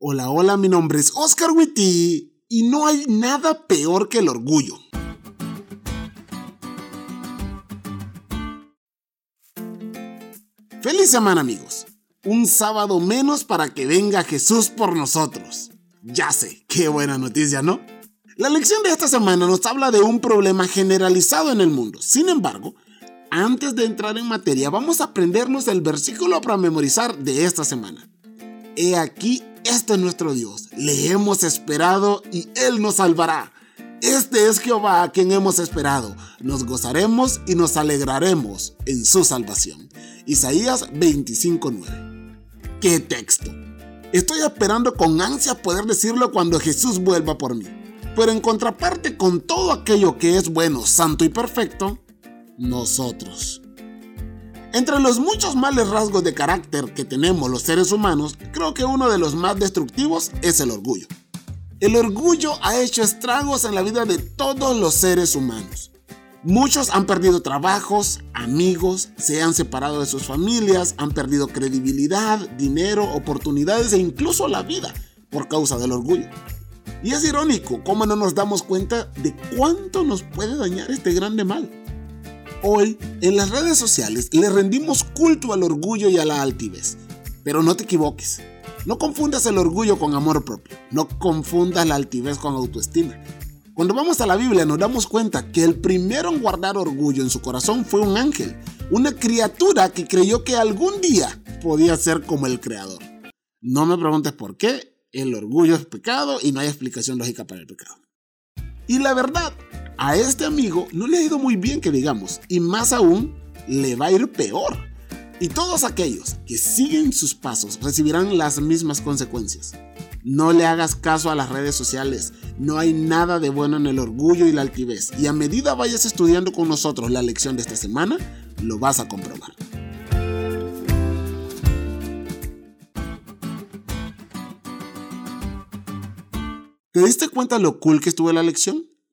Hola, hola, mi nombre es Oscar Witty y no hay nada peor que el orgullo. Feliz semana amigos. Un sábado menos para que venga Jesús por nosotros. Ya sé, qué buena noticia, ¿no? La lección de esta semana nos habla de un problema generalizado en el mundo. Sin embargo, antes de entrar en materia, vamos a aprendernos el versículo para memorizar de esta semana. He aquí, este es nuestro Dios. Le hemos esperado y Él nos salvará. Este es Jehová a quien hemos esperado. Nos gozaremos y nos alegraremos en su salvación. Isaías 25:9. ¡Qué texto! Estoy esperando con ansia poder decirlo cuando Jesús vuelva por mí. Pero en contraparte con todo aquello que es bueno, santo y perfecto, nosotros. Entre los muchos males rasgos de carácter que tenemos los seres humanos, creo que uno de los más destructivos es el orgullo. El orgullo ha hecho estragos en la vida de todos los seres humanos. Muchos han perdido trabajos, amigos, se han separado de sus familias, han perdido credibilidad, dinero, oportunidades e incluso la vida por causa del orgullo. Y es irónico cómo no nos damos cuenta de cuánto nos puede dañar este grande mal. Hoy, en las redes sociales, le rendimos culto al orgullo y a la altivez. Pero no te equivoques. No confundas el orgullo con amor propio. No confundas la altivez con autoestima. Cuando vamos a la Biblia nos damos cuenta que el primero en guardar orgullo en su corazón fue un ángel, una criatura que creyó que algún día podía ser como el Creador. No me preguntes por qué, el orgullo es pecado y no hay explicación lógica para el pecado. Y la verdad a este amigo no le ha ido muy bien que digamos, y más aún, le va a ir peor. Y todos aquellos que siguen sus pasos recibirán las mismas consecuencias. No le hagas caso a las redes sociales, no hay nada de bueno en el orgullo y la altivez, y a medida vayas estudiando con nosotros la lección de esta semana, lo vas a comprobar. ¿Te diste cuenta lo cool que estuvo la lección?